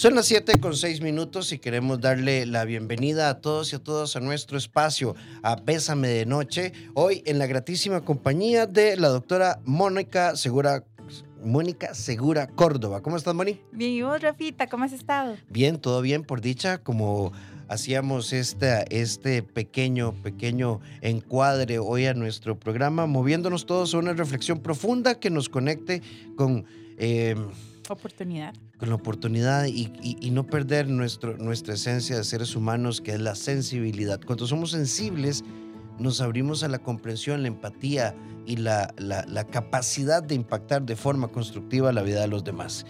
Son las 7 con 6 minutos y queremos darle la bienvenida a todos y a todas a nuestro espacio, a Bésame de Noche, hoy en la gratísima compañía de la doctora Mónica Segura. Mónica Segura Córdoba. ¿Cómo estás, Moni? Bien, ¿y vos, Rafita? ¿Cómo has estado? Bien, todo bien, por dicha, como hacíamos esta, este pequeño, pequeño encuadre hoy a nuestro programa, moviéndonos todos a una reflexión profunda que nos conecte con... Eh, oportunidad. Con la oportunidad y, y, no perder nuestro, nuestra esencia de seres humanos, que es la sensibilidad. Cuando somos sensibles, nos abrimos a la comprensión, la empatía y la, la, la capacidad de impactar de forma constructiva la vida de los demás.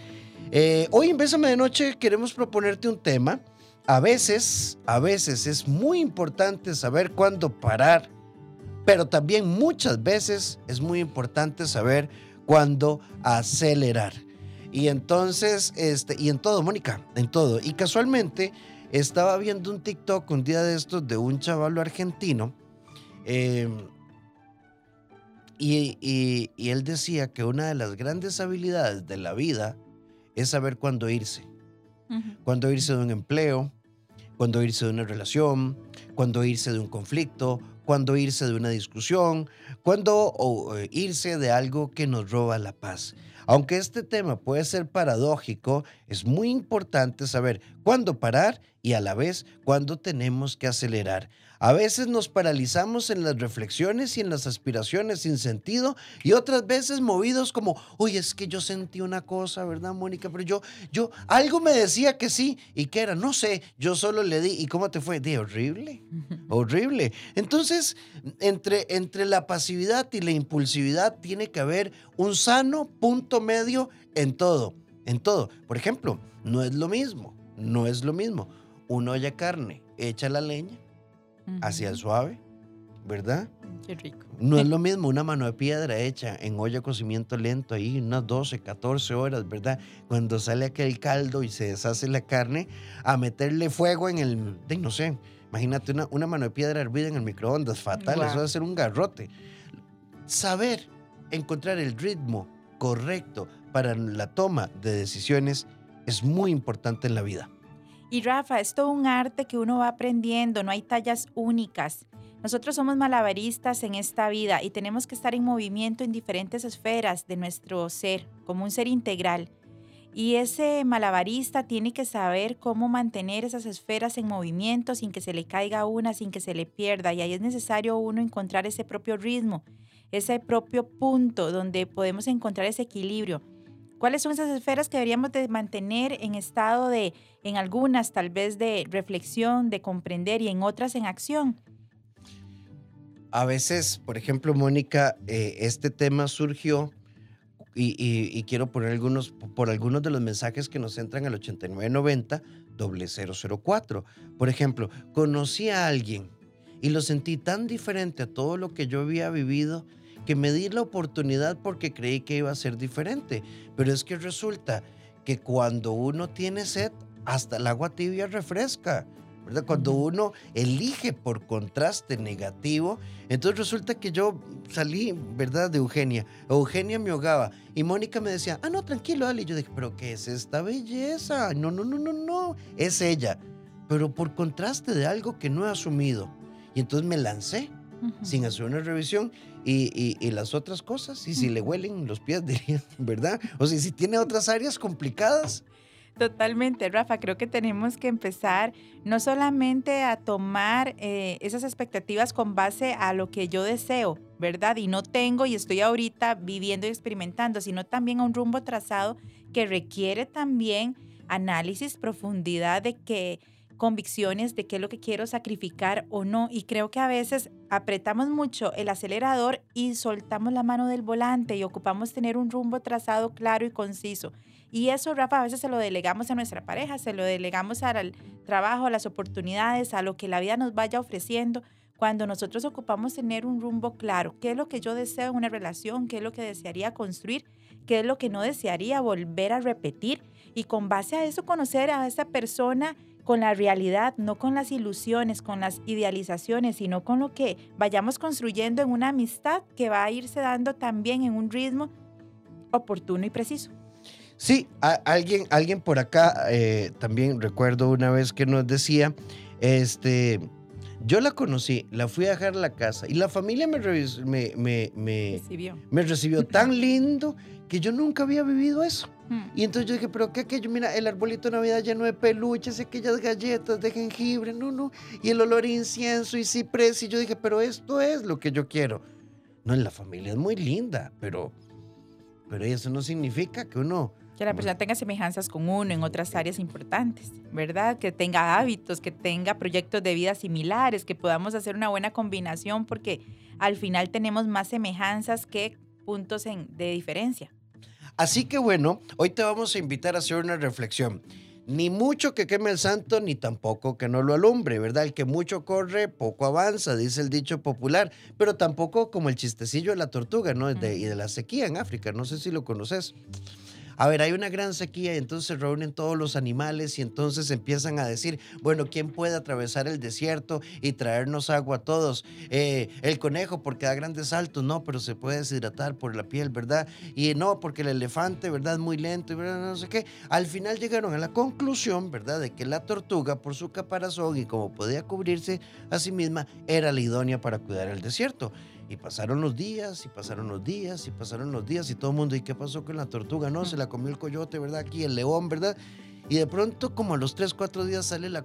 Eh, hoy en Bésame de Noche queremos proponerte un tema. A veces, a veces es muy importante saber cuándo parar, pero también muchas veces es muy importante saber cuándo acelerar. Y entonces, este, y en todo, Mónica, en todo. Y casualmente estaba viendo un TikTok un día de estos de un chaval argentino. Em, y, él decía que una de las grandes habilidades de la vida es saber cuándo irse. Cuándo irse de un empleo, cuándo irse de una relación, cuándo irse de un conflicto, cuándo irse de una discusión, cuándo irse de algo que nos roba la paz. Aunque este tema puede ser paradójico, es muy importante saber cuándo parar y a la vez cuándo tenemos que acelerar. A veces nos paralizamos en las reflexiones y en las aspiraciones sin sentido y otras veces movidos como, oye, es que yo sentí una cosa, ¿verdad, Mónica? Pero yo, yo, algo me decía que sí y que era, no sé, yo solo le di. ¿Y cómo te fue? De horrible, horrible. Entonces, entre, entre la pasividad y la impulsividad tiene que haber un sano punto medio en todo, en todo. Por ejemplo, no es lo mismo, no es lo mismo. Uno olla carne, echa la leña hacia el suave, ¿verdad? Qué rico. No es lo mismo una mano de piedra hecha en olla de cocimiento lento ahí unas 12, 14 horas, ¿verdad? Cuando sale aquel caldo y se deshace la carne, a meterle fuego en el, no sé, imagínate una, una mano de piedra hervida en el microondas, fatal, eso va a ser un garrote. Saber encontrar el ritmo correcto para la toma de decisiones es muy importante en la vida. Y Rafa, es todo un arte que uno va aprendiendo, no hay tallas únicas. Nosotros somos malabaristas en esta vida y tenemos que estar en movimiento en diferentes esferas de nuestro ser, como un ser integral. Y ese malabarista tiene que saber cómo mantener esas esferas en movimiento sin que se le caiga una, sin que se le pierda. Y ahí es necesario uno encontrar ese propio ritmo, ese propio punto donde podemos encontrar ese equilibrio. ¿Cuáles son esas esferas que deberíamos de mantener en estado de, en algunas tal vez de reflexión, de comprender y en otras en acción? A veces, por ejemplo, Mónica, eh, este tema surgió y, quiero poner algunos, por algunos de los mensajes que nos entran al 8990 004. Por ejemplo, conocí a alguien y lo sentí tan diferente a todo lo que yo había vivido que me di la oportunidad porque creí que iba a ser diferente. Pero es que resulta que cuando uno tiene sed, hasta el agua tibia refresca. ¿verdad? Cuando uno elige por contraste negativo, entonces resulta que yo salí, ¿verdad? De Eugenia. Eugenia me ahogaba y Mónica me decía, ah, no, tranquilo, dale. Y yo dije, pero ¿qué es esta belleza? No, no, no, no, no, es ella. Pero por contraste de algo que no he asumido. Y entonces me lancé sin hacer una revisión y, y, las otras cosas, y si le huelen los pies, dirían, ¿verdad? O sea, si tiene otras áreas complicadas. Totalmente, Rafa. Creo que tenemos que empezar no solamente a tomar eh, esas expectativas con base a lo que yo deseo, ¿verdad? Y no tengo y estoy ahorita viviendo y experimentando, sino también a un rumbo trazado que requiere también análisis, profundidad de que convicciones de qué es lo que quiero sacrificar o no. Y creo que a veces apretamos mucho el acelerador y soltamos la mano del volante y ocupamos tener un rumbo trazado claro y conciso. Y eso, Rafa, a veces se lo delegamos a nuestra pareja, se lo delegamos al trabajo, a las oportunidades, a lo que la vida nos vaya ofreciendo. Cuando nosotros ocupamos tener un rumbo claro, qué es lo que yo deseo en una relación, qué es lo que desearía construir, qué es lo que no desearía volver a repetir y con base a eso conocer a esa persona con la realidad, no con las ilusiones, con las idealizaciones, sino con lo que vayamos construyendo en una amistad que va a irse dando también en un ritmo oportuno y preciso. Sí, alguien, alguien por acá eh, también recuerdo una vez que nos decía, este, yo la conocí, la fui a dejar a la casa y la familia me, me, me, me, recibió. me recibió tan lindo que yo nunca había vivido eso. Hmm. Y entonces yo dije, pero ¿qué aquello? Mira, el arbolito de Navidad lleno de peluches, aquellas galletas de jengibre, no, no. Y el olor a incienso y ciprés. Y yo dije, pero esto es lo que yo quiero. No, la familia es muy linda, pero, pero eso no significa que uno que la persona tenga semejanzas con uno en otras áreas importantes, ¿verdad? Que tenga hábitos, que tenga proyectos de vida similares, que podamos hacer una buena combinación, porque al final tenemos más semejanzas que puntos de diferencia. Así que bueno, hoy te vamos a invitar a hacer una reflexión. Ni mucho que queme el santo, ni tampoco que no lo alumbre, ¿verdad? El que mucho corre, poco avanza, dice el dicho popular, pero tampoco como el chistecillo de la tortuga, ¿no? y de la sequía en África, no sé si lo conoces. A ver, hay una gran sequía y entonces reúnen todos los animales y entonces empiezan a decir, bueno, ¿quién puede atravesar el desierto y traernos agua a todos? Eh, el conejo porque da grandes saltos, no, pero se puede deshidratar por la piel, ¿verdad? Y no, porque el elefante, ¿verdad? Es muy lento y no sé qué. Al final llegaron a la conclusión, ¿verdad? De que la tortuga, por su caparazón y como podía cubrirse a sí misma, era la idónea para cuidar el desierto. Y pasaron los días, y pasaron los días, y pasaron los días, y todo el mundo, ¿y qué pasó con la tortuga? No, se la comió el coyote, ¿verdad? Aquí el león, ¿verdad? Y de pronto, como a los 3, 4 días, sale la,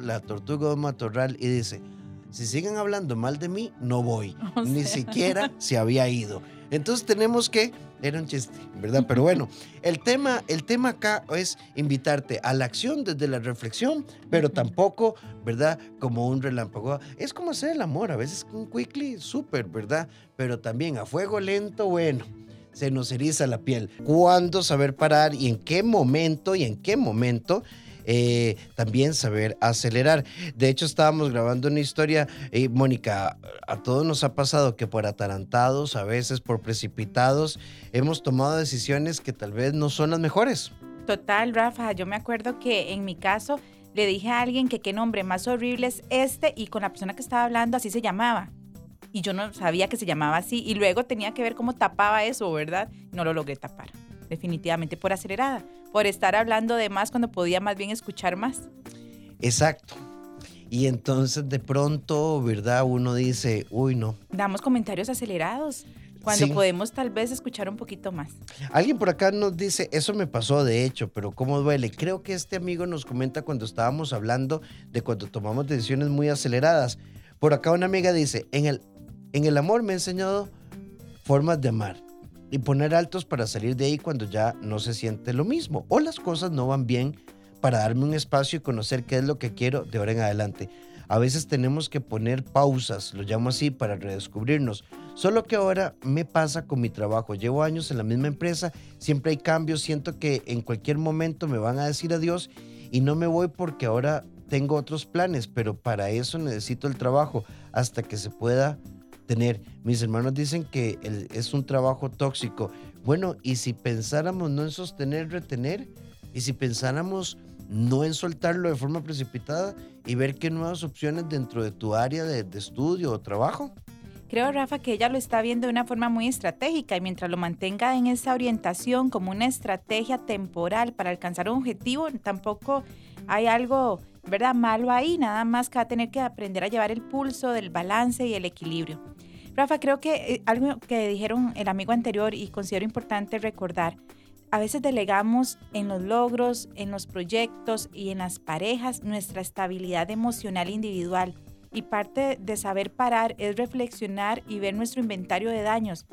la tortuga de matorral y dice, si siguen hablando mal de mí, no voy. Ni siquiera se había ido. Entonces tenemos que, era un chiste, ¿verdad? Pero bueno, el tema, el tema acá es invitarte a la acción desde la reflexión, pero tampoco, ¿verdad? Como un relámpago. Es como hacer el amor, a veces un quickly, súper, ¿verdad? Pero también a fuego lento, bueno se nos eriza la piel. ¿Cuándo saber parar y en qué momento y en qué momento eh, también saber acelerar. De hecho, estábamos grabando una historia, y Mónica, a todos nos ha pasado que por atarantados, a veces por precipitados, hemos tomado decisiones que tal vez no son las mejores. Total, Rafa, yo me acuerdo que en mi caso le dije a alguien que qué nombre más horrible es este y con la persona que estaba hablando así se llamaba. Y yo no sabía que se llamaba así y luego tenía que ver cómo tapaba eso, ¿verdad? No lo logré tapar definitivamente por acelerada, por estar hablando de más cuando podía más bien escuchar más. Exacto. Y entonces de pronto, ¿verdad? Uno dice, uy, no. Damos comentarios acelerados cuando podemos tal vez escuchar un poquito más. Alguien por acá nos dice, eso me pasó de hecho, pero ¿cómo duele? Creo que este amigo nos comenta cuando estábamos hablando de cuando tomamos decisiones muy aceleradas. Por acá una amiga dice, en el, en el amor me ha enseñado formas de amar y poner altos para salir de ahí cuando ya no se siente lo mismo o las cosas no van bien para darme un espacio y conocer qué es lo que quiero de ahora en adelante. A veces tenemos que poner pausas, lo llamo así, para redescubrirnos. Solo que ahora me pasa con mi trabajo. Llevo años en la misma empresa, siempre hay cambios, siento que en cualquier momento me van a decir adiós y no me voy porque ahora tengo otros planes, pero para eso necesito el trabajo hasta que se pueda tener. Mis hermanos dicen que es un trabajo tóxico. Bueno, y si pensáramos no en sostener, retener, y si pensáramos no en soltarlo de forma precipitada y ver qué nuevas opciones dentro de tu área de, de estudio o trabajo. Creo, Rafa, que ella lo está viendo de una forma muy estratégica y mientras lo mantenga en esa orientación como una estrategia temporal para alcanzar un objetivo, tampoco hay algo, ¿verdad?, malo ahí, nada más que va a tener que aprender a llevar el pulso del balance y el equilibrio. Rafa, creo que eh, algo que dijeron el amigo anterior y considero importante recordar, a veces delegamos en los logros, en los proyectos y en las parejas nuestra estabilidad emocional individual. Y parte de saber parar es reflexionar y ver nuestro inventario de daños.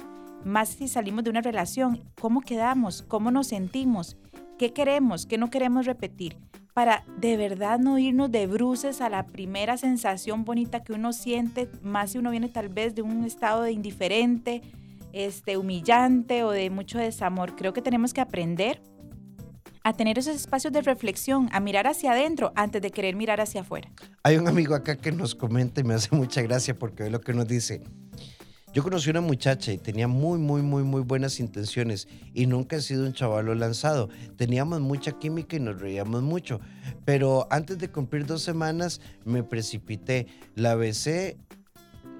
Más si salimos de una relación, cómo quedamos, cómo nos sentimos, qué queremos, qué no queremos repetir para de verdad no irnos de bruces a la primera sensación bonita que uno siente, más si uno viene tal vez de un estado de indiferente, este, humillante o de mucho desamor. Creo que tenemos que aprender a tener esos espacios de reflexión, a mirar hacia adentro antes de querer mirar hacia afuera. Hay un amigo acá que nos comenta y me hace mucha gracia porque ve lo que nos dice. Yo conocí una muchacha y tenía muy, muy, muy, muy buenas intenciones y nunca he sido un chavalo lanzado. Teníamos mucha química y nos reíamos mucho. Pero antes de cumplir dos semanas me precipité, la besé,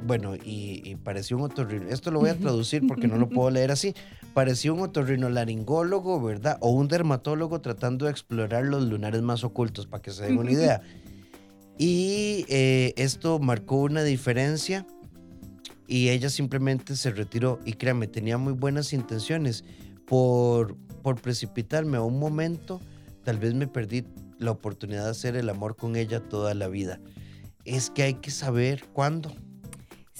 bueno, y, pareció un horrible. Esto lo voy a traducir porque no lo puedo leer así. parecía un otorrinolaringólogo, ¿verdad? O un dermatólogo tratando de explorar los lunares más ocultos, para que se den una idea. Y eh, esto marcó una diferencia y ella simplemente se retiró. Y créame, tenía muy buenas intenciones. Por, por precipitarme a un momento, tal vez me perdí la oportunidad de hacer el amor con ella toda la vida. Es que hay que saber cuándo.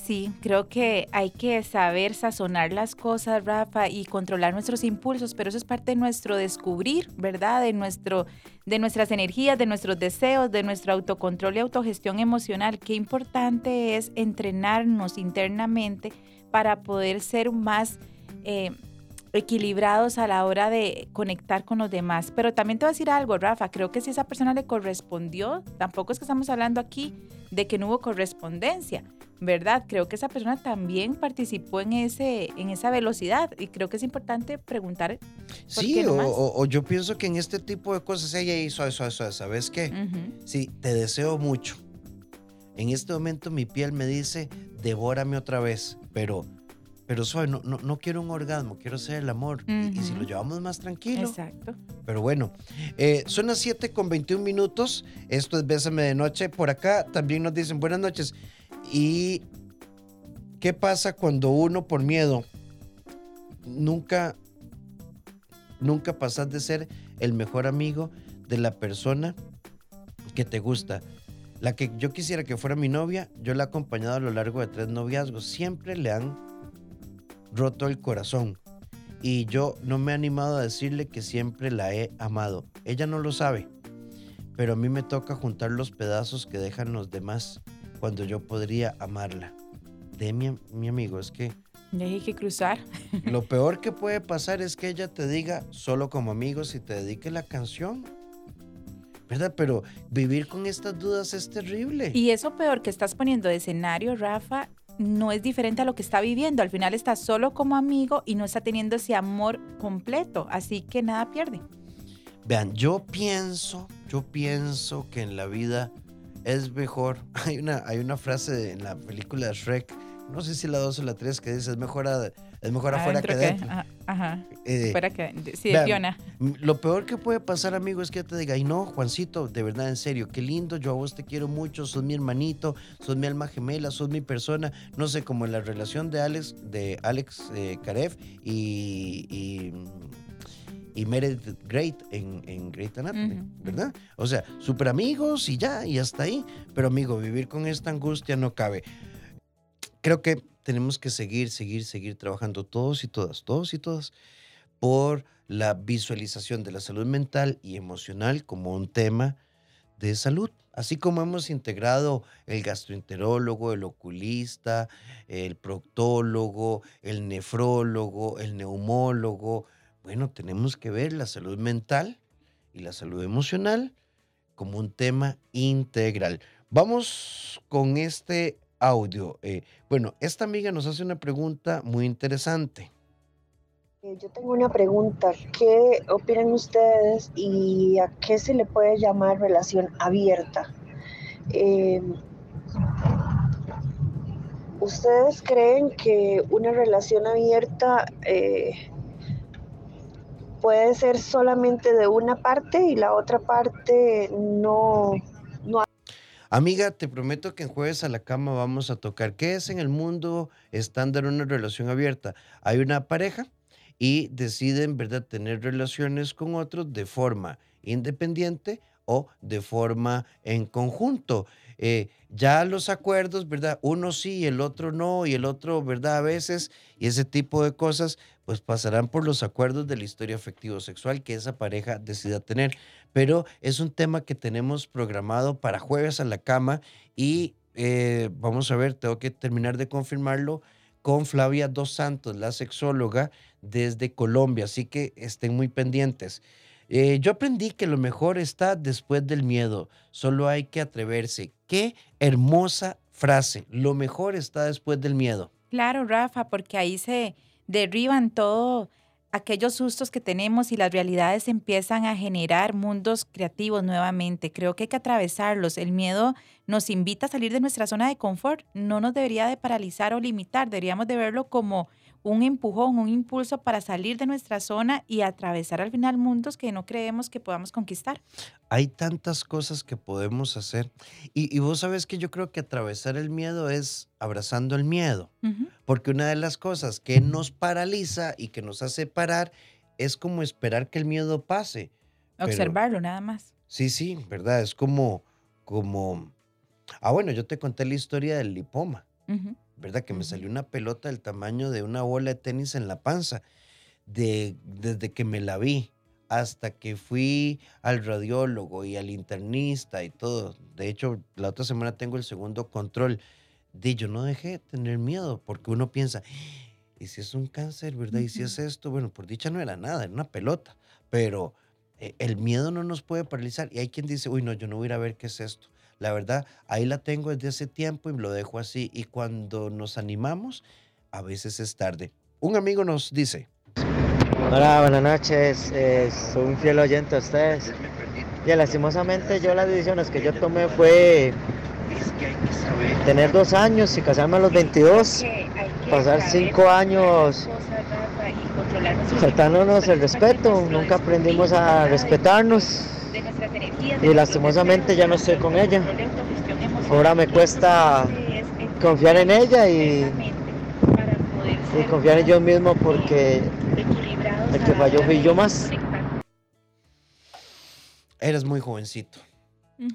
Sí, creo que hay que saber sazonar las cosas, Rafa, y controlar nuestros impulsos, pero eso es parte de nuestro descubrir, ¿verdad? De, nuestro, de nuestras energías, de nuestros deseos, de nuestro autocontrol y autogestión emocional. Qué importante es entrenarnos internamente para poder ser más eh, equilibrados a la hora de conectar con los demás. Pero también te voy a decir algo, Rafa, creo que si esa persona le correspondió, tampoco es que estamos hablando aquí de que no hubo correspondencia, ¿verdad? Creo que esa persona también participó en, ese, en esa velocidad y creo que es importante preguntar. sí, o, yo pienso que en este tipo de cosas ella hizo eso, eso, ¿sabes qué? Sí, te deseo mucho. En este momento mi piel me dice, devórame otra vez, pero pero soy, no, no, no, quiero un orgasmo, quiero ser el amor. y, si lo llevamos más tranquilo. Exacto. Pero bueno, eh, son las 7 con 21 minutos. Esto es Bésame de Noche. Por acá también nos dicen buenas noches. ¿Y qué pasa cuando uno por miedo nunca, nunca pasas de ser el mejor amigo de la persona que te gusta? La que yo quisiera que fuera mi novia, yo la he acompañado a lo largo de tres noviazgos. Siempre le han roto el corazón. Y yo no me he animado a decirle que siempre la he amado. Ella no lo sabe. Pero a mí me toca juntar los pedazos que dejan los demás cuando yo podría amarla. De mi, mi amigo, es que... hay que cruzar. Lo peor que puede pasar es que ella te diga solo como amigos y te dedique la canción. ¿verdad? Pero vivir con estas dudas es terrible. Y eso peor que estás poniendo de escenario, Rafa, no es diferente a lo que está viviendo. Al final está solo como amigo y no está teniendo ese amor completo. Así que nada pierde. Vean, yo pienso, yo pienso que en la vida es mejor. Hay una, hay una frase en la película Shrek, no sé si la 2 o la 3, que dice, es mejor, es mejor afuera que dentro. ajá. Eh, que, sí, de Fiona. Lo peor que puede pasar, amigo, es que te diga, ay no, Juancito, de verdad, en serio, qué lindo, yo a vos te quiero mucho, sos mi hermanito, sos mi alma gemela, sos mi persona. No sé, como en la relación de Alex, de Alex eh, Karev y, y y Meredith Great en, en Great Anatomy, ¿verdad? O sea, súper amigos y ya, y hasta ahí. Pero amigo, vivir con esta angustia no cabe. Creo que tenemos que seguir, seguir, seguir trabajando todos y todas, todos y todas, por la visualización de la salud mental y emocional como un tema de salud. Así como hemos integrado el gastroenterólogo, el oculista, el proctólogo, el nefrólogo, el neumólogo, bueno, tenemos que ver la salud mental y la salud emocional como un tema integral. Vamos con este audio. Eh, bueno, esta amiga nos hace una pregunta muy interesante. Eh, yo tengo una pregunta. ¿Qué opinan ustedes y a qué se le puede llamar relación abierta? Em, ¿Ustedes creen que una relación abierta eh, puede ser solamente de una parte y la otra parte no. Amiga, te prometo que en jueves a la cama vamos a tocar qué es en el mundo estándar una relación abierta. Hay una pareja y deciden, ¿verdad?, tener relaciones con otros de forma independiente o de forma en conjunto. Eh, ya los acuerdos, ¿verdad? Uno sí, el otro no, y el otro, ¿verdad? A veces, y ese tipo de cosas, pues pasarán por los acuerdos de la historia afectivo-sexual que esa pareja decida tener. Pero es un tema que tenemos programado para jueves a la cama y eh, vamos a ver, tengo que terminar de confirmarlo con Flavia Dos Santos, la sexóloga desde Colombia, así que estén muy pendientes. Eh, yo aprendí que lo mejor está después del miedo, solo hay que atreverse. Qué hermosa frase, lo mejor está después del miedo. Claro, Rafa, porque ahí se, derriban todo aquellos sustos que tenemos y las realidades empiezan a generar mundos creativos nuevamente. Creo que hay que atravesarlos. El miedo nos invita a salir de nuestra zona de confort. No nos debería de paralizar o limitar. Deberíamos de verlo como un empujón, un impulso para salir de nuestra zona y atravesar al final mundos que no creemos que podamos conquistar. Hay tantas cosas que podemos hacer. Y, vos sabes que yo creo que atravesar el miedo es abrazando el miedo. Porque una de las cosas que nos paraliza y que nos hace parar es como esperar que el miedo pase. Observarlo nada más. Sí, sí, ¿verdad? Es como, como... Ah, bueno, yo te conté la historia del lipoma. ¿Verdad? Que me salió una pelota del tamaño de una bola de tenis en la panza. De, desde que me la vi hasta que fui al radiólogo y al internista y todo. De hecho, la otra semana tengo el segundo control. De yo no dejé de tener miedo porque uno piensa, ¿y si es un cáncer, verdad? ¿Y si es esto? Bueno, por dicha no era nada, era una pelota. Pero eh, el miedo no nos puede paralizar. Y hay quien dice, uy, no, yo no voy a ir a ver qué es esto. La verdad, ahí la tengo desde hace tiempo y lo dejo así. Y cuando nos animamos, a veces es tarde. Un amigo nos dice. Hola, buenas noches. Eh, soy un fiel oyente a ustedes. Y lastimosamente yo las decisiones que yo tomé fue tener dos años y casarme a los 22, pasar cinco años faltándonos el respeto, nunca aprendimos a respetarnos y lastimosamente ya no estoy con ella. Ahora me cuesta confiar en ella y, y confiar en yo mismo porque el que falló fui yo más. Eres muy jovencito.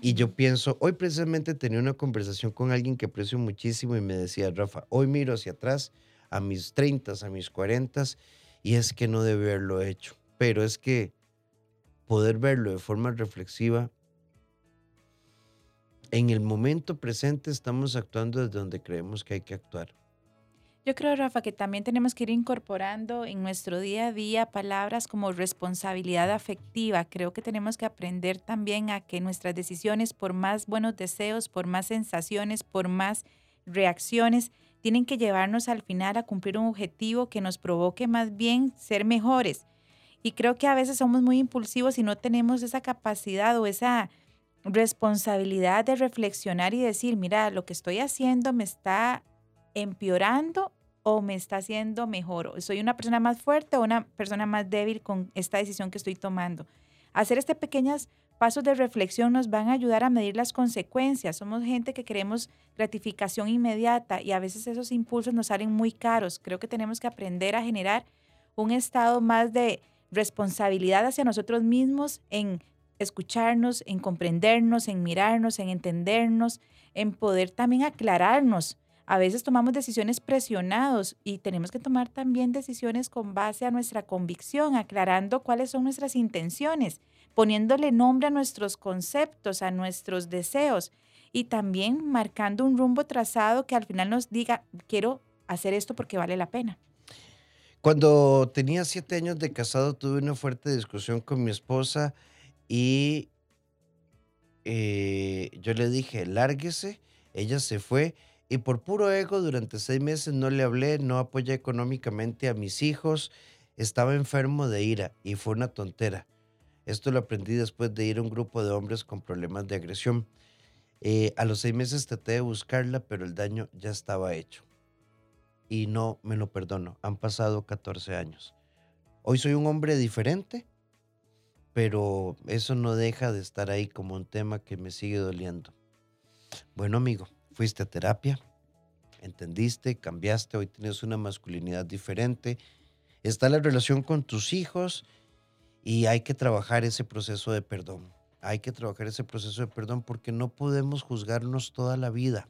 Y yo pienso, hoy precisamente tenía una conversación con alguien que aprecio muchísimo y me decía, Rafa, hoy miro hacia atrás a mis 30, a mis 40 y es que no debe haberlo hecho. Pero es que poder verlo de forma reflexiva, en el momento presente estamos actuando desde donde creemos que hay que actuar. Yo creo, Rafa, que también tenemos que ir incorporando en nuestro día a día palabras como responsabilidad afectiva. Creo que tenemos que aprender también a que nuestras decisiones, por más buenos deseos, por más sensaciones, por más reacciones, tienen que llevarnos al final a cumplir un objetivo que nos provoque más bien ser mejores, y creo que a veces somos muy impulsivos y no tenemos esa capacidad o esa responsabilidad de reflexionar y decir, mira, lo que estoy haciendo me está empeorando o me está haciendo mejor. ¿Soy una persona más fuerte o una persona más débil con esta decisión que estoy tomando? Hacer este pequeños pasos de reflexión nos van a ayudar a medir las consecuencias. Somos gente que queremos gratificación inmediata y a veces esos impulsos nos salen muy caros. Creo que tenemos que aprender a generar un estado más de responsabilidad hacia nosotros mismos en escucharnos, en comprendernos, en mirarnos, en entendernos, en poder también aclararnos. A veces tomamos decisiones presionados y tenemos que tomar también decisiones con base a nuestra convicción, aclarando cuáles son nuestras intenciones, poniéndole nombre a nuestros conceptos, a nuestros deseos y también marcando un rumbo trazado que al final nos diga, quiero hacer esto porque vale la pena. Cuando tenía siete años de casado tuve una fuerte discusión con mi esposa y eh, yo le dije, lárguese, ella se fue y por puro ego durante seis meses no le hablé, no apoyé económicamente a mis hijos, estaba enfermo de ira y fue una tontera. Esto lo aprendí después de ir a un grupo de hombres con problemas de agresión. Eh, a los seis meses traté de buscarla, pero el daño ya estaba hecho y no me lo perdono. Han pasado 14 años. Hoy soy un hombre diferente, pero eso no deja de estar ahí como un tema que me sigue doliendo. Bueno, amigo, fuiste a terapia, entendiste, cambiaste, hoy tienes una masculinidad diferente, está la relación con tus hijos y hay que trabajar ese proceso de perdón. Hay que trabajar ese proceso de perdón porque no podemos juzgarnos toda la vida.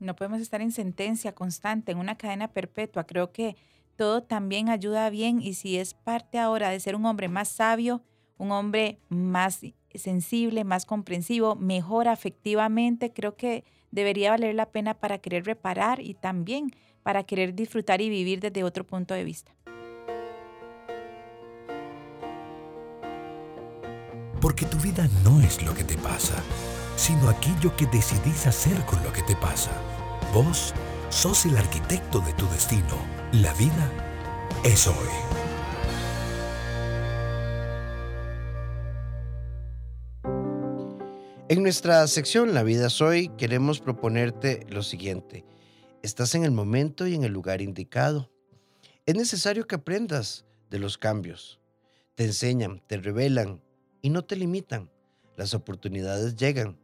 No podemos estar en sentencia constante, en una cadena perpetua. Creo que todo también ayuda bien y si es parte ahora de ser un hombre más sabio, un hombre más sensible, más comprensivo, mejor afectivamente, creo que debería valer la pena para querer reparar y también para querer disfrutar y vivir desde otro punto de vista. Porque tu vida no es lo que te pasa, sino aquello que decidís hacer con lo que te pasa. Vos sos el arquitecto de tu destino. La vida es hoy. En nuestra sección La vida es hoy queremos proponerte lo siguiente. Estás en el momento y en el lugar indicado. Es necesario que aprendas de los cambios. Te enseñan, te revelan y no te limitan. Las oportunidades llegan.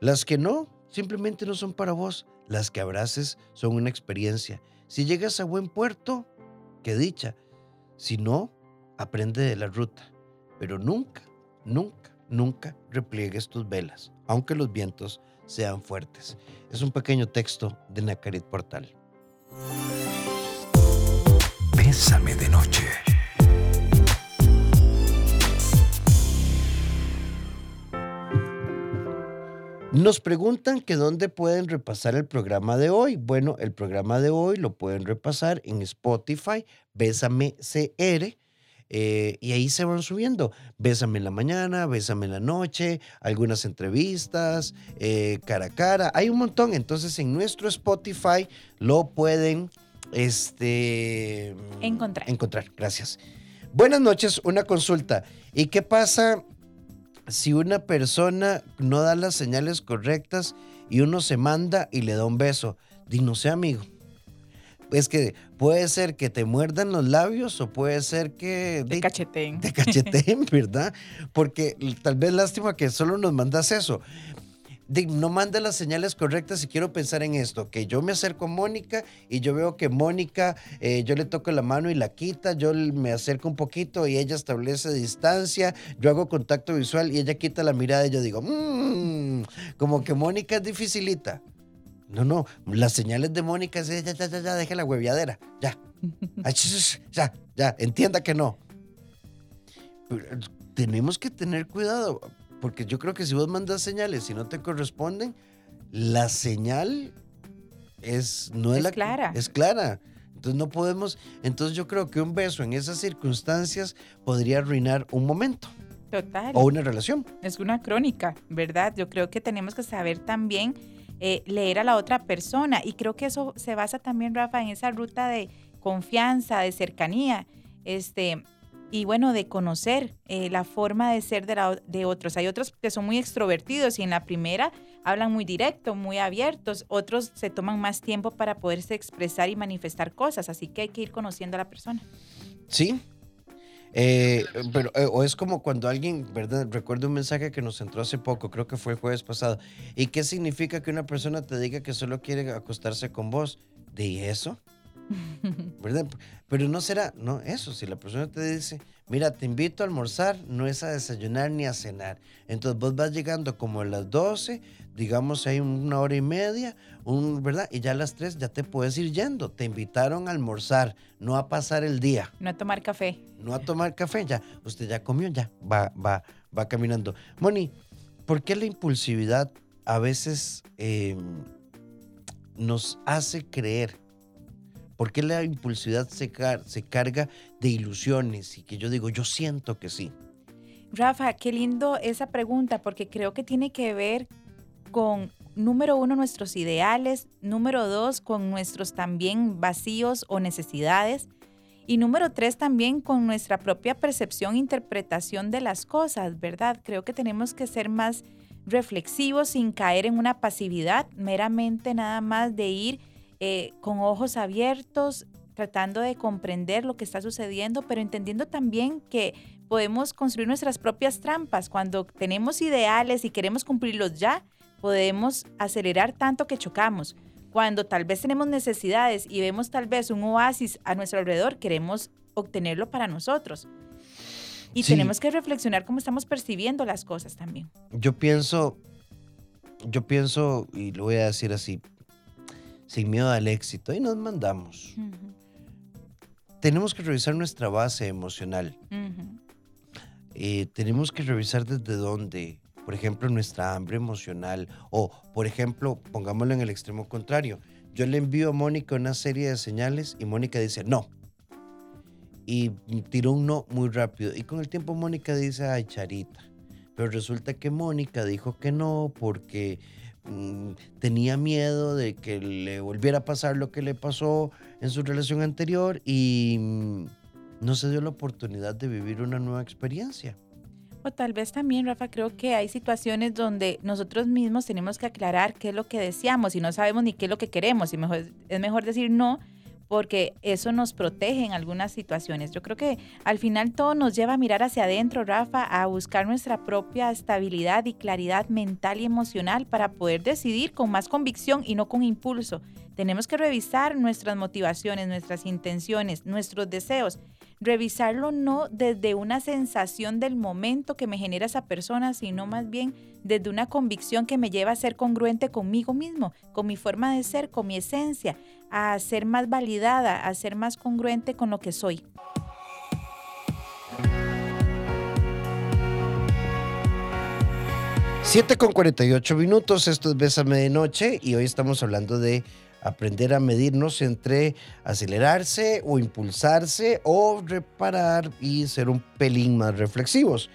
Las que no, simplemente no son para vos. Las que abraces son una experiencia. Si llegas a buen puerto, qué dicha. Si no, aprende de la ruta. Pero nunca, nunca, nunca repliegues tus velas, aunque los vientos sean fuertes. Es un pequeño texto de Nacarit Portal. Bésame de noche. Nos preguntan que dónde pueden repasar el programa de hoy. Bueno, el programa de hoy lo pueden repasar en Spotify, Bésame CR. Eh, y ahí se van subiendo. Bésame en la mañana, bésame en la noche, algunas entrevistas, eh, cara a cara. Hay un montón. Entonces en nuestro Spotify lo pueden este, encontrar. Encontrar, gracias. Buenas noches, una consulta. ¿Y qué pasa si una persona no da las señales correctas y uno se manda y le da un beso, no sé amigo. Es que puede ser que te muerdan los labios o puede ser que... Te cacheteen. Te cacheteen, ¿verdad? Porque tal vez lástima que solo nos mandas eso no manda las señales correctas y quiero pensar en esto, que yo me acerco a Mónica y yo veo que Mónica, eh, yo le toco la mano y la quita, yo me acerco un poquito y ella establece distancia, yo hago contacto visual y ella quita la mirada y yo digo, mmm, como que Mónica es dificilita. No, no, las señales de Mónica es, ya, ya, ya, ya, deje la hueviadera, ya. ya, ya, entienda que no. tenemos que tener cuidado porque yo creo que si vos mandas señales y no te corresponden, la señal es, no es, la, clara. Es clara. Entonces no podemos, entonces yo creo que un beso en esas circunstancias podría arruinar un momento. Total. O una relación. Es una crónica, ¿verdad? Yo creo que tenemos que saber también eh, leer a la otra persona y creo que eso se basa también, Rafa, en esa ruta de confianza, de cercanía. Este, y bueno, de conocer eh, la forma de ser de, de, otros. Hay otros que son muy extrovertidos y en la primera hablan muy directo, muy abiertos. Otros se toman más tiempo para poderse expresar y manifestar cosas. Así que hay que ir conociendo a la persona. Sí. Eh, pero eh, o es como cuando alguien, ¿verdad? Recuerdo un mensaje que nos entró hace poco, creo que fue el jueves pasado. ¿Y qué significa que una persona te diga que solo quiere acostarse con vos? ¿De eso? ¿verdad? Pero no será, no, eso, si la persona te dice, mira, te invito a almorzar, no es a desayunar ni a cenar. Entonces vos vas llegando como a las 12, digamos hay una hora y media, un, ¿verdad? Y ya a las 3 ya te puedes ir yendo. Te invitaron a almorzar, no a pasar el día. No a tomar café. No a tomar café, ya. Usted ya comió, ya va, va, va caminando. Moni, ¿por qué la impulsividad a veces em, nos hace creer ¿Por qué la impulsividad se, se carga de ilusiones y que yo digo, yo siento que sí? Rafa, qué lindo esa pregunta porque creo que tiene que ver con, número uno, nuestros ideales, número dos, con nuestros también vacíos o necesidades, y número tres, también con nuestra propia percepción e interpretación de las cosas, ¿verdad? Creo que tenemos que ser más reflexivos sin caer en una pasividad, meramente nada más de ir eh, con ojos abiertos, tratando de comprender lo que está sucediendo, pero entendiendo también que podemos construir nuestras propias trampas. Cuando tenemos ideales y queremos cumplirlos ya, podemos acelerar tanto que chocamos. Cuando tal vez tenemos necesidades y vemos tal vez un oasis a nuestro alrededor, queremos obtenerlo para nosotros. Y tenemos que reflexionar cómo estamos percibiendo las cosas también. Yo pienso, yo pienso, y lo voy a decir así, sin miedo al éxito y nos mandamos. Tenemos que revisar nuestra base emocional. Eh, tenemos que revisar desde dónde, por ejemplo, nuestra hambre emocional o, por ejemplo, pongámoslo en el extremo contrario. Yo le envío a Mónica una serie de señales y Mónica dice no. Y tiró un no muy rápido. Y con el tiempo Mónica dice, ay, Charita. Pero resulta que Mónica dijo que no porque Mm, tenía miedo de que le volviera a pasar lo que le pasó en su relación anterior y mm, no se dio la oportunidad de vivir una nueva experiencia. O tal vez también, Rafa, creo que hay situaciones donde nosotros mismos tenemos que aclarar qué es lo que deseamos y no sabemos ni qué es lo que queremos. Y mejor, es mejor decir no, porque eso nos protege en algunas situaciones. Yo creo que al final todo nos lleva a mirar hacia adentro, Rafa, a buscar nuestra propia estabilidad y claridad mental y emocional para poder decidir con más convicción y no con impulso. Tenemos que revisar nuestras motivaciones, nuestras intenciones, nuestros deseos. Revisarlo no desde una sensación del momento que me genera esa persona, sino más bien desde una convicción que me lleva a ser congruente conmigo mismo, con mi forma de ser, con mi esencia, a ser más validada, a ser más congruente con lo que soy. Siete con 48 minutos, esto es Bésame de Noche y hoy estamos hablando de aprender a medirnos entre acelerarse o impulsarse o reparar y ser un pelín más reflexivos.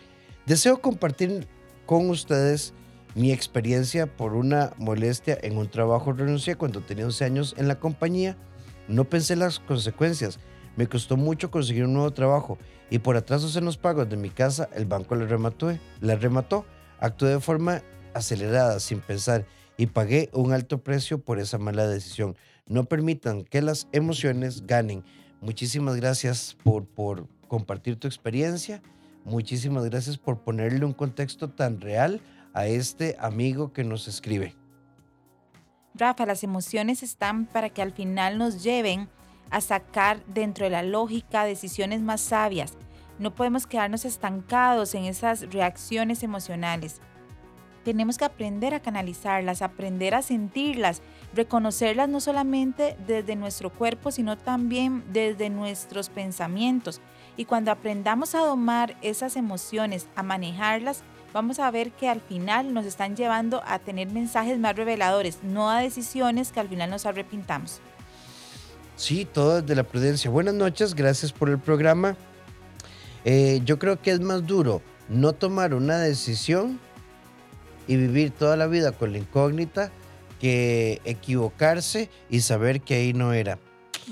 Deseo compartir con ustedes mi experiencia por una molestia en un trabajo renuncié cuando tenía 11 años en la compañía. No pensé las consecuencias. Me costó mucho conseguir un nuevo trabajo y por atrasos en los pagos de mi casa el banco la remató. La remató. Actué de forma acelerada, sin pensar y pagué un alto precio por esa mala decisión. No permitan que las emociones ganen. Muchísimas gracias por, por compartir tu experiencia. Muchísimas gracias por ponerle un contexto tan real a este amigo que nos escribe. Rafa, las emociones están para que al final nos lleven a sacar dentro de la lógica decisiones más sabias. No podemos quedarnos estancados en esas reacciones emocionales. Tenemos que aprender a canalizarlas, aprender a sentirlas, reconocerlas no solamente desde nuestro cuerpo, sino también desde nuestros pensamientos. Y cuando aprendamos a domar esas emociones, a manejarlas, vamos a ver que al final nos están llevando a tener mensajes más reveladores, no a decisiones que al final nos arrepintamos. Sí, todo desde la prudencia. Buenas noches, gracias por el programa. Eh, yo creo que es más duro no tomar una decisión y vivir toda la vida con la incógnita que equivocarse y saber que ahí no era.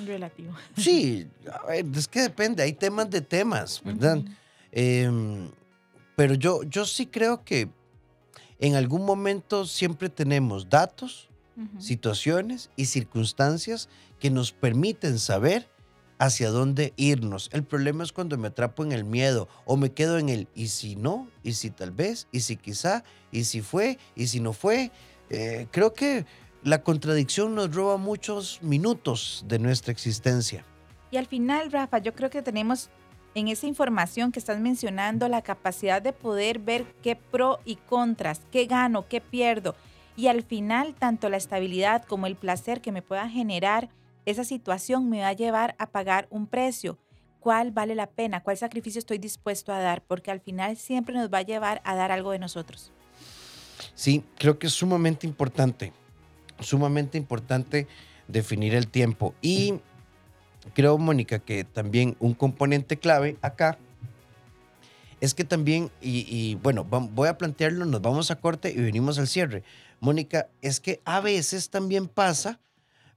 Relativo. Sí, es que depende, hay temas de temas, ¿verdad? Pero yo, yo sí creo que en algún momento siempre tenemos datos, situaciones y circunstancias que nos permiten saber hacia dónde irnos. El problema es cuando me atrapo en el miedo o me quedo en el y si no, y si tal vez, y si quizá, y si fue, y si no fue. Eh, creo que la contradicción nos roba muchos minutos de nuestra existencia. Y al final, Rafa, yo creo que tenemos en esa información que estás mencionando la capacidad de poder ver qué pro y contras, qué gano, qué pierdo. Y al final, tanto la estabilidad como el placer que me pueda generar esa situación me va a llevar a pagar un precio. ¿Cuál vale la pena? ¿Cuál sacrificio estoy dispuesto a dar? Porque al final siempre nos va a llevar a dar algo de nosotros. Sí, creo que es sumamente importante, sumamente importante definir el tiempo. Y creo, Mónica, que también un componente clave acá es que también, y, bueno, voy a plantearlo, nos vamos a corte y venimos al cierre. Mónica, es que a veces también pasa,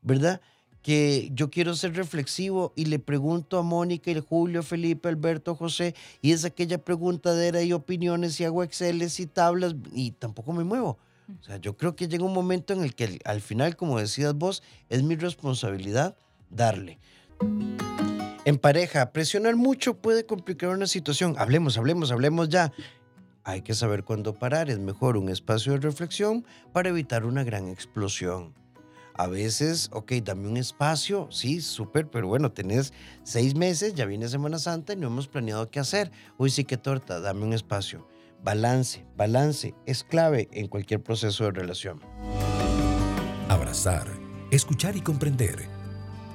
¿verdad? Que yo quiero ser reflexivo y le pregunto a Mónica y Julio, Felipe, Alberto, José, y es aquella preguntadera y opiniones y hago Exceles y tablas y tampoco me muevo. O sea, yo creo que llega un momento en el que al final, como decías vos, es mi responsabilidad darle. En pareja, presionar mucho puede complicar una situación. Hablemos, hablemos, hablemos ya. Hay que saber cuándo parar. Es mejor un espacio de reflexión para evitar una gran explosión. A veces, ok, dame un espacio, sí, súper, pero bueno, tenés seis meses, ya viene Semana Santa y no hemos planeado qué hacer. Uy, sí, qué torta, dame un espacio. Balance, balance es clave en cualquier proceso de relación. Abrazar, escuchar y comprender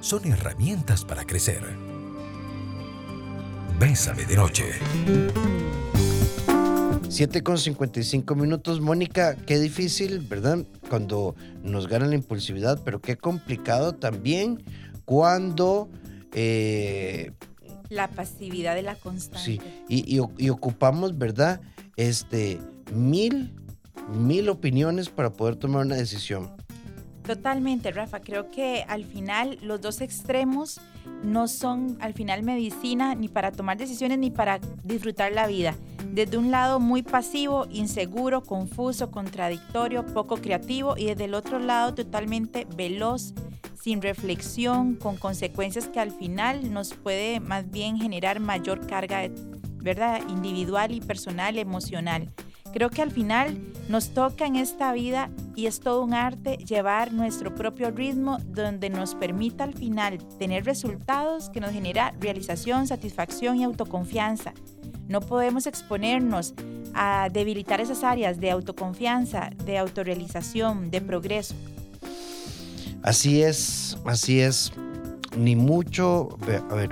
son herramientas para crecer. Bésame de noche. 7 con 55 minutos. Mónica, qué difícil, ¿verdad? Cuando nos gana la impulsividad, pero qué complicado también cuando... Eh, la pasividad de la constancia. Sí, y, y, ocupamos, ¿verdad? Este, mil, mil opiniones para poder tomar una decisión. Totalmente, Rafa. Creo que al final los dos extremos no son al final medicina ni para tomar decisiones ni para disfrutar la vida. Desde un lado muy pasivo, inseguro, confuso, contradictorio, poco creativo y desde el otro lado totalmente veloz, sin reflexión, con consecuencias que al final nos puede más bien generar mayor carga, ¿verdad? Individual y personal, emocional. Creo que al final nos toca en esta vida y es todo un arte llevar nuestro propio ritmo donde nos permita al final tener resultados que nos genera realización, satisfacción y autoconfianza. No podemos exponernos a debilitar esas áreas de autoconfianza, de autorrealización, de progreso. Así es, así es. Ni mucho, a ver,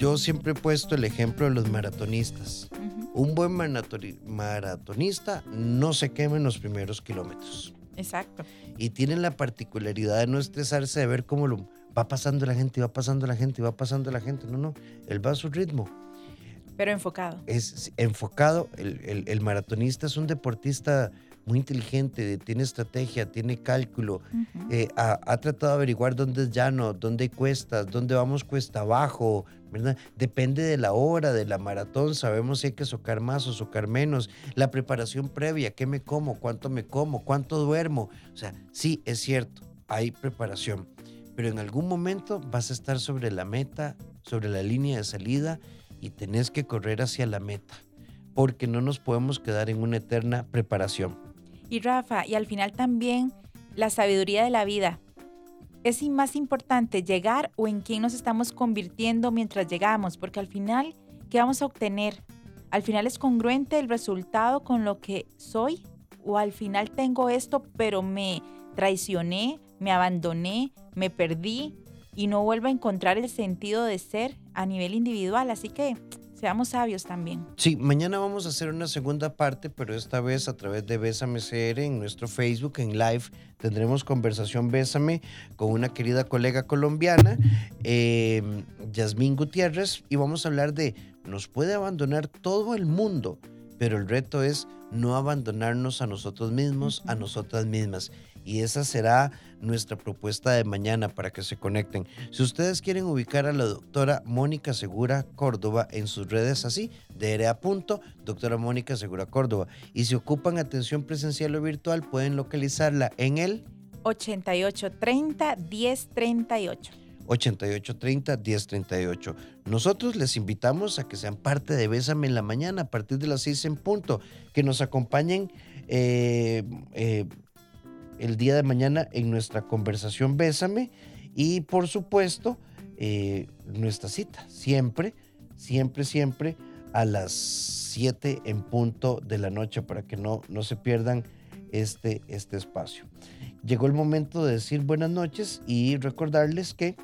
yo siempre he puesto el ejemplo de los maratonistas. Un buen maratonista no se quema en los primeros kilómetros. Exacto. Y tiene la particularidad de no estresarse, de ver cómo lo, va pasando la gente, va pasando la gente, va pasando la gente. No, no, él va a su ritmo. Pero enfocado. Es enfocado. El, maratonista es un deportista muy inteligente, tiene estrategia, tiene cálculo, eh, ha, tratado de averiguar dónde es llano, dónde hay cuestas, dónde vamos cuesta abajo, Depende de la hora de la maratón, sabemos si hay que socar más o socar menos, la preparación previa, qué me como, cuánto me como, cuánto duermo. O sea, sí, es cierto, hay preparación, pero en algún momento vas a estar sobre la meta, sobre la línea de salida y tenés que correr hacia la meta, porque no nos podemos quedar en una eterna preparación. Y Rafa, y al final también la sabiduría de la vida. Es más importante llegar o en quién nos estamos convirtiendo mientras llegamos, porque al final, ¿qué vamos a obtener? Al final es congruente el resultado con lo que soy o al final tengo esto, pero me traicioné, me abandoné, me perdí y no vuelvo a encontrar el sentido de ser a nivel individual. Así que seamos sabios también. Sí, mañana vamos a hacer una segunda parte, pero esta vez a través de Bésame CR en nuestro Facebook, en live, tendremos conversación Bésame con una querida colega colombiana, eh, Yasmín Gutiérrez, y vamos a hablar de, nos puede abandonar todo el mundo, pero el reto es no abandonarnos a nosotros mismos, a nosotras mismas. Y esa será nuestra propuesta de mañana para que se conecten. Si ustedes quieren ubicar a la doctora Mónica Segura Córdoba en sus redes así, DRA. doctora Mónica Segura Córdoba. Y si ocupan atención presencial o virtual, pueden localizarla en el 8830 1038. 8830 1038. Nosotros les invitamos a que sean parte de Bésame en la mañana a partir de las 6 en punto, que nos acompañen eh, eh, el día de mañana en nuestra conversación Bésame y por supuesto eh, nuestra cita, siempre, siempre, siempre a las 7 en punto de la noche para que no, no se pierdan este, este espacio. Llegó el momento de decir buenas noches y recordarles que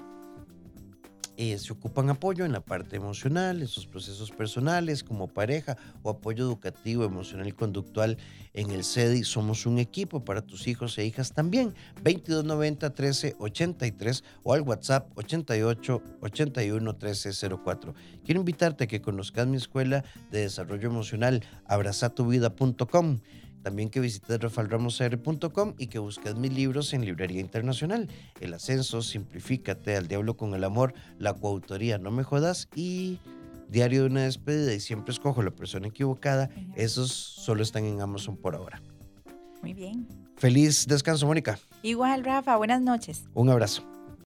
eh, se ocupan apoyo en la parte emocional, en sus procesos personales como pareja o apoyo educativo, emocional y conductual en el CEDI. Somos un equipo para tus hijos e hijas también. 2290 1383 o al WhatsApp 88 81 1304. Quiero invitarte a que conozcas mi escuela de desarrollo emocional abrazatuvida.com. También que visites rafalramosr.com y que busques mis libros en Librería Internacional. El ascenso, Simplifícate, Al Diablo con el Amor, La coautoría, No me jodas y Diario de una despedida y siempre escojo la persona equivocada. Esos solo están en Amazon por ahora. Muy bien. Feliz descanso, Mónica. Igual, Rafa. Buenas noches. Un abrazo.